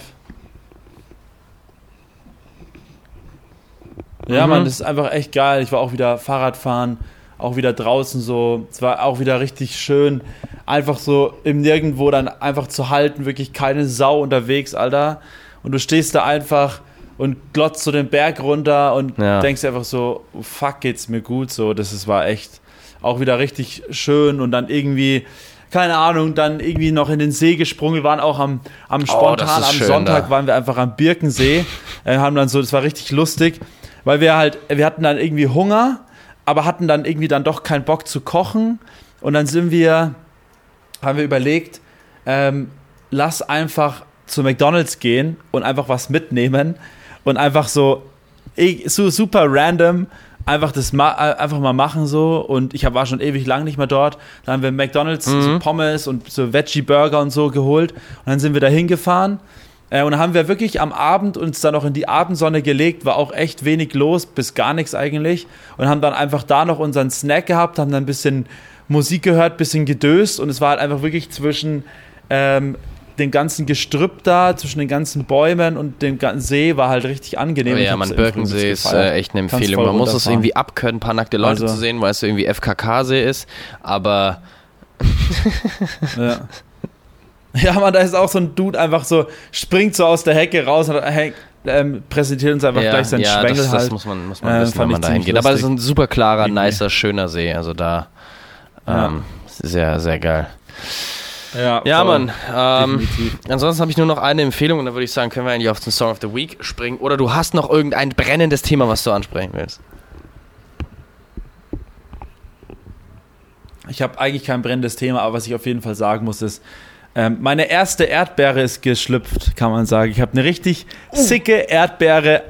Ja, Mhm. Mann, das ist einfach echt geil. Ich war auch wieder Fahrradfahren, auch wieder draußen so. Es war auch wieder richtig schön, einfach so im Nirgendwo dann einfach zu halten, wirklich keine Sau unterwegs, Alter. Und du stehst da einfach und glotzt so den Berg runter und Ja. denkst einfach so, oh, fuck, geht's mir gut so. Das ist, war echt auch wieder richtig schön und dann irgendwie keine Ahnung, dann irgendwie noch in den See gesprungen. Wir waren auch am, am spontan, Oh, das ist am schön Sonntag da. waren wir einfach am Birkensee. äh, haben dann so, das war richtig lustig, weil wir halt, wir hatten dann irgendwie Hunger, aber hatten dann irgendwie dann doch keinen Bock zu kochen. Und dann sind wir, haben wir überlegt, ähm, lass einfach zu McDonalds gehen und einfach was mitnehmen und einfach so, so super random einfach das ma äh, einfach mal machen so und ich war schon ewig lang nicht mehr dort. Dann haben wir McDonalds so Pommes und so Veggie Burger und so geholt und dann sind wir da hingefahren äh, und dann haben wir wirklich am Abend uns dann noch in die Abendsonne gelegt, war auch echt wenig los, bis gar nichts eigentlich und haben dann einfach da noch unseren Snack gehabt, haben dann ein bisschen Musik gehört, bisschen gedöst und es war halt einfach wirklich zwischen ähm, dem ganzen Gestrüpp da, zwischen den ganzen Bäumen und dem ganzen See war halt richtig angenehm. Ich ja, man, Birkensee ist äh, echt eine Empfehlung. Man muss es irgendwie abkönnen, ein paar nackte Leute Also- zu sehen, weil es irgendwie FKK-See ist. Aber Ja. Ja, man, da ist auch so ein Dude einfach so, springt so aus der Hecke raus und hängt, ähm, präsentiert uns einfach ja, gleich seinen ja Schwengel das, halt. das muss man, muss man Äh, wissen, wenn man da hingeht. Aber es ist ein super klarer, nicer, schöner See. Also da Ja. ähm, sehr, sehr geil. ja, Ja. Mann. Ähm, ansonsten habe ich nur noch eine Empfehlung und dann würde ich sagen, können wir eigentlich auf den Song of the Week springen. Oder du hast noch irgendein brennendes Thema, was du ansprechen willst. Ich habe eigentlich kein brennendes Thema, aber was ich auf jeden Fall sagen muss, ist, ähm, meine erste Erdbeere ist geschlüpft, kann man sagen. Ich habe eine richtig sicke Erdbeere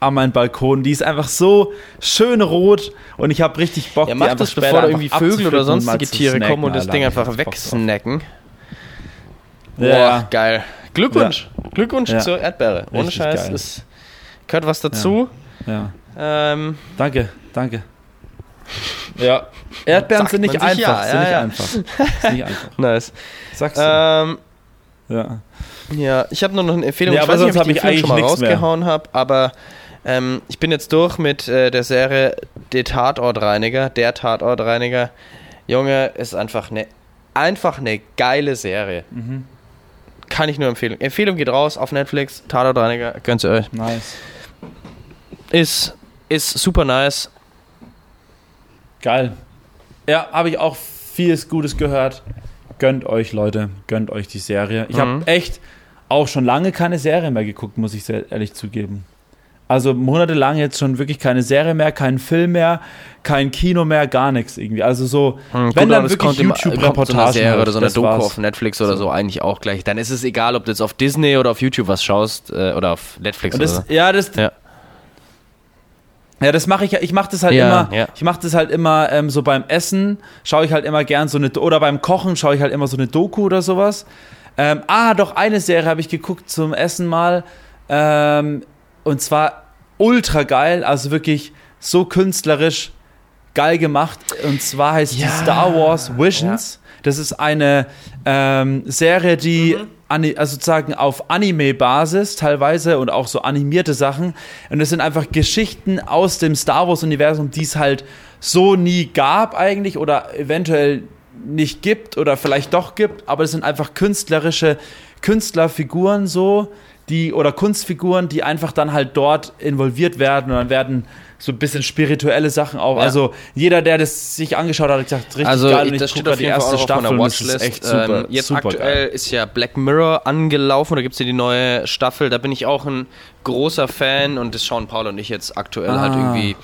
an meinem Balkon. Die ist einfach so schön rot und ich habe richtig Bock, Ja, mach das, bevor da irgendwie Vögel oder sonstige Tiere kommen und das. Ding einfach wegsnacken. Boah, Ja, geil. Glückwunsch. Glückwunsch Ja. zur Erdbeere. Ohne Scheiß. geil. Es gehört was dazu. ja. Ähm, Danke, danke. Ja. Erdbeeren sind nicht einfach. ja, sind ja, nicht ja. einfach. Ist nicht einfach. nice. Sagst du. Ähm, ja. ja, ich habe nur noch eine Empfehlung. Ja, ich aber weiß nicht, ob ich die Empfehlung schon mal rausgehauen habe, aber ähm, ich bin jetzt durch mit äh, der Serie Der Tatortreiniger. Der Tatortreiniger. Junge, ist einfach eine einfach eine geile Serie. Mhm. Kann ich nur empfehlen. Empfehlung geht raus auf Netflix. Tatortreiniger, gönnt ihr euch. Nice. Ist, ist super nice. Geil. Ja, habe ich auch vieles Gutes gehört. Gönnt euch, Leute, gönnt euch die Serie. Ich Mhm. habe echt auch schon lange keine Serie mehr geguckt, muss ich sehr ehrlich zugeben. Also monatelang jetzt schon wirklich keine Serie mehr, keinen Film mehr, kein Kino mehr, gar nichts irgendwie. Also so, Hm, wenn dann das wirklich überhaupt so eine YouTube-Reportagen Serie oder so eine das Doku war's. auf Netflix oder so eigentlich auch gleich. Dann ist es egal, ob du jetzt auf Disney oder auf YouTube was schaust äh, oder auf Netflix Und oder das, so. ja, das, Ja. Ja, das mache ich ja. Ich mache das halt Ja, immer. ja. Ich mache das halt immer ähm, so beim Essen. Schaue ich halt immer gern so eine oder beim Kochen schaue ich halt immer so eine Doku oder sowas. Ähm, ah, doch eine Serie habe ich geguckt zum Essen mal. Ähm, und zwar ultra geil, also wirklich so künstlerisch geil gemacht. Und zwar heißt Ja, die Star Wars Visions. Das ist eine ähm, Serie, die Mhm. also sozusagen auf Anime-Basis teilweise und auch so animierte Sachen. Und das sind einfach Geschichten aus dem Star Wars-Universum, die es halt so nie gab eigentlich oder eventuell nicht gibt oder vielleicht doch gibt, aber es sind einfach künstlerische Künstlerfiguren so, die oder Kunstfiguren, die einfach dann halt dort involviert werden und dann werden so ein bisschen spirituelle Sachen auch. Ja. Also jeder, der das sich angeschaut hat, hat gesagt, richtig Also geil und das ich steht auf die erste Staffel und es ist echt super. ähm, jetzt super aktuell geil. ist ja Black Mirror angelaufen, da gibt es ja die neue Staffel, da bin ich auch ein großer Fan und das schauen Paul und ich jetzt aktuell halt Ah. irgendwie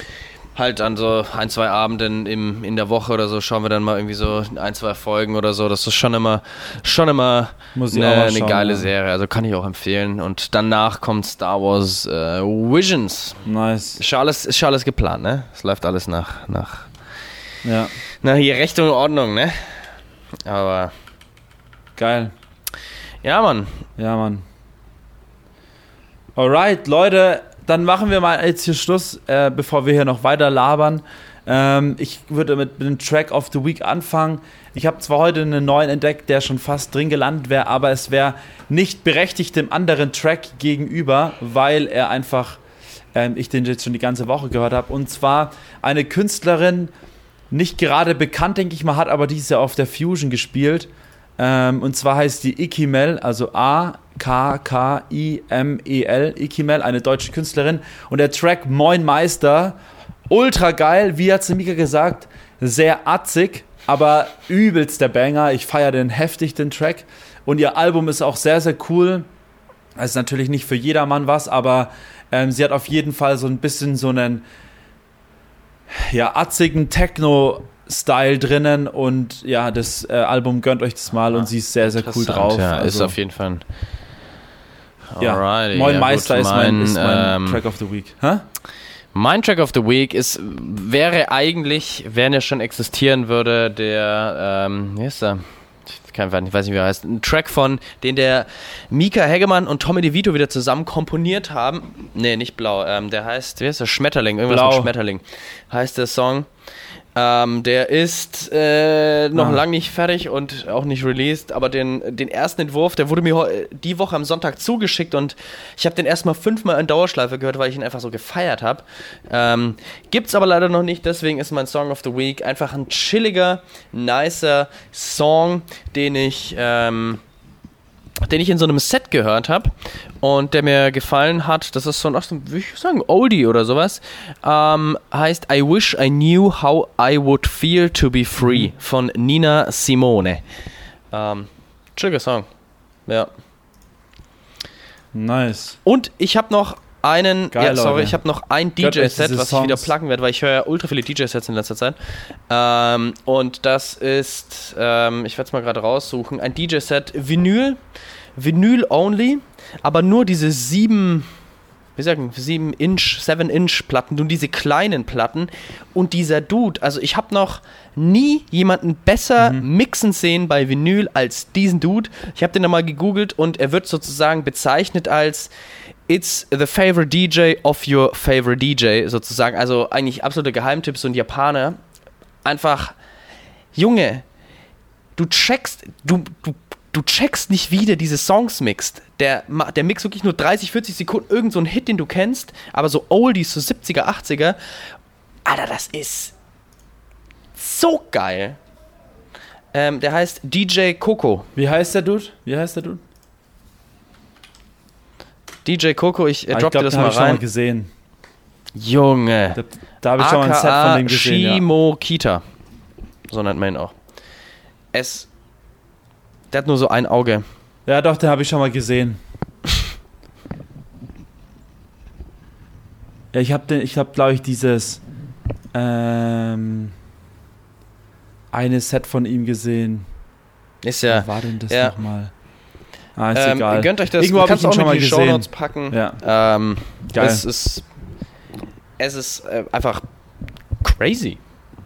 halt an so ein, zwei Abenden im, in der Woche oder so schauen wir dann mal irgendwie so ein, zwei Folgen oder so. Das ist schon immer, schon immer eine, schauen, geile ja. Serie. Also kann ich auch empfehlen. Und danach kommt Star Wars äh, Visions. Nice. Ist schon alles, ist schon alles geplant, ne? Es läuft alles nach, nach, Ja, nach hier Recht und Ordnung, ne? Aber geil. ja, Mann. Ja, Mann. Alright, Leute, dann machen wir mal jetzt hier Schluss, äh, bevor wir hier noch weiter labern. Ähm, ich würde mit, mit dem Track of the Week anfangen. Ich habe zwar heute einen neuen entdeckt, der schon fast drin gelandet wäre, aber es wäre nicht berechtigt dem anderen Track gegenüber, weil er einfach, ähm, ich den jetzt schon die ganze Woche gehört habe. Und zwar eine Künstlerin, nicht gerade bekannt, denke ich mal, hat aber dieses Jahr auf der Fusion gespielt. Ähm, und zwar heißt die Ikimel, also A-K-K-I-M-E-L, Ikimel, eine deutsche Künstlerin. Und der Track Moin Meister, ultra geil, wie hat Mika gesagt, sehr atzig, aber übelst der Banger. Ich feiere den heftig, den Track. Und ihr Album ist auch sehr, sehr cool. Es ist natürlich nicht für jedermann was, aber ähm, sie hat auf jeden Fall so ein bisschen so einen ja, atzigen Techno-Style drinnen und ja, das äh, Album gönnt euch das mal und sie ist sehr, sehr cool drauf. Ja, ist Also, auf jeden Fall ein. ja. Alrighty, Moin ja, Meister gut, ist mein, ist mein ähm, Track of the Week. Hä? Mein Track of the Week ist, wäre eigentlich, wenn er schon existieren würde, der, ähm, wie ist er? Ich, kann, ich weiß nicht, wie er heißt. Ein Track von, den der Mika Hegemann und Tommy DeVito wieder zusammen komponiert haben. Nee, nicht blau. Ähm, der heißt, wie heißt der? Schmetterling. Irgendwas Blau. mit Schmetterling. Heißt der Song. Ähm, der ist äh, noch Ah. lang nicht fertig und auch nicht released, aber den, den ersten Entwurf, der wurde mir die Woche am Sonntag zugeschickt und ich habe den erstmal fünfmal in Dauerschleife gehört, weil ich ihn einfach so gefeiert habe. Ähm, gibt's aber leider noch nicht, deswegen ist mein Song of the Week einfach ein chilliger, nicer Song, den ich ähm, den ich in so einem Set gehört habe und der mir gefallen hat. Das ist so ein, ach, so ein, wie ich sagen, Oldie oder sowas. Ähm, heißt I Wish I Knew How I Would Feel to Be Free von Nina Simone. Ähm, chilliger Song. Ja. Nice. Und ich habe noch einen, Geil, ja, sorry, Leute. ich habe noch ein DJ-Set, was ich wieder pluggen werde, weil ich höre ja ultra viele DJ-Sets in letzter Zeit. Ähm, und das ist, ähm, ich werde es mal gerade raussuchen, ein DJ-Set Vinyl, Vinyl only, aber nur diese sieben, wie sagen, sieben Inch, seven Inch Platten, nur diese kleinen Platten. Und dieser Dude, also ich habe noch nie jemanden besser Mhm. mixen sehen bei Vinyl als diesen Dude. Ich habe den nochmal gegoogelt und er wird sozusagen bezeichnet als It's the favorite DJ of your favorite DJ, sozusagen. Also eigentlich absolute Geheimtipp, so ein Japaner. Einfach, Junge, du checkst, du, du, du checkst nicht, wie der diese Songs mixt. Der, der mixt wirklich nur 30, 40 Sekunden irgend so ein Hit, den du kennst, aber so Oldies, so 70er, 80er. Alter, das ist so geil. Ähm, der heißt DJ Coco. Wie heißt der Dude? Wie heißt der Dude? DJ Coco, ich äh, Ah, drop dir glaub, das den mal hab ich schon rein. mal gesehen. Junge. Da, da habe ich schon mal ein Set von dem gesehen. Ja. Shimokita. So nennt man ihn auch. Es. Der hat nur so ein Auge. ja, doch, den habe ich schon mal gesehen. Ja, ich habe, ich habe, glaube ich, dieses ähm, eine Set von ihm gesehen. Ist ja. war denn das ja. nochmal? Ah, ist Ähm, egal. Gönnt euch das. Irgendwo habe ich ihn auch schon mal in die gesehen. Shownotes packen. Ja, Ähm, geil. Es ist. Es ist äh, einfach crazy.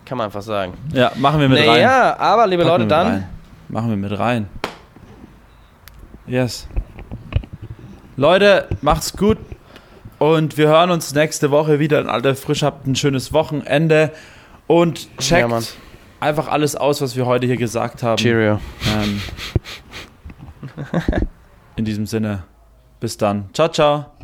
Kann man einfach sagen. ja, machen wir mit rein. Naja, aber liebe Packen Leute, dann. Rein. Machen wir mit rein. Yes. Leute, macht's gut. Und wir hören uns nächste Woche wieder in alter Frisch. Habt ein schönes Wochenende. Und checkt Ja, einfach alles aus, was wir heute hier gesagt haben. Cheerio. Ähm, in diesem Sinne, bis dann. Ciao, ciao.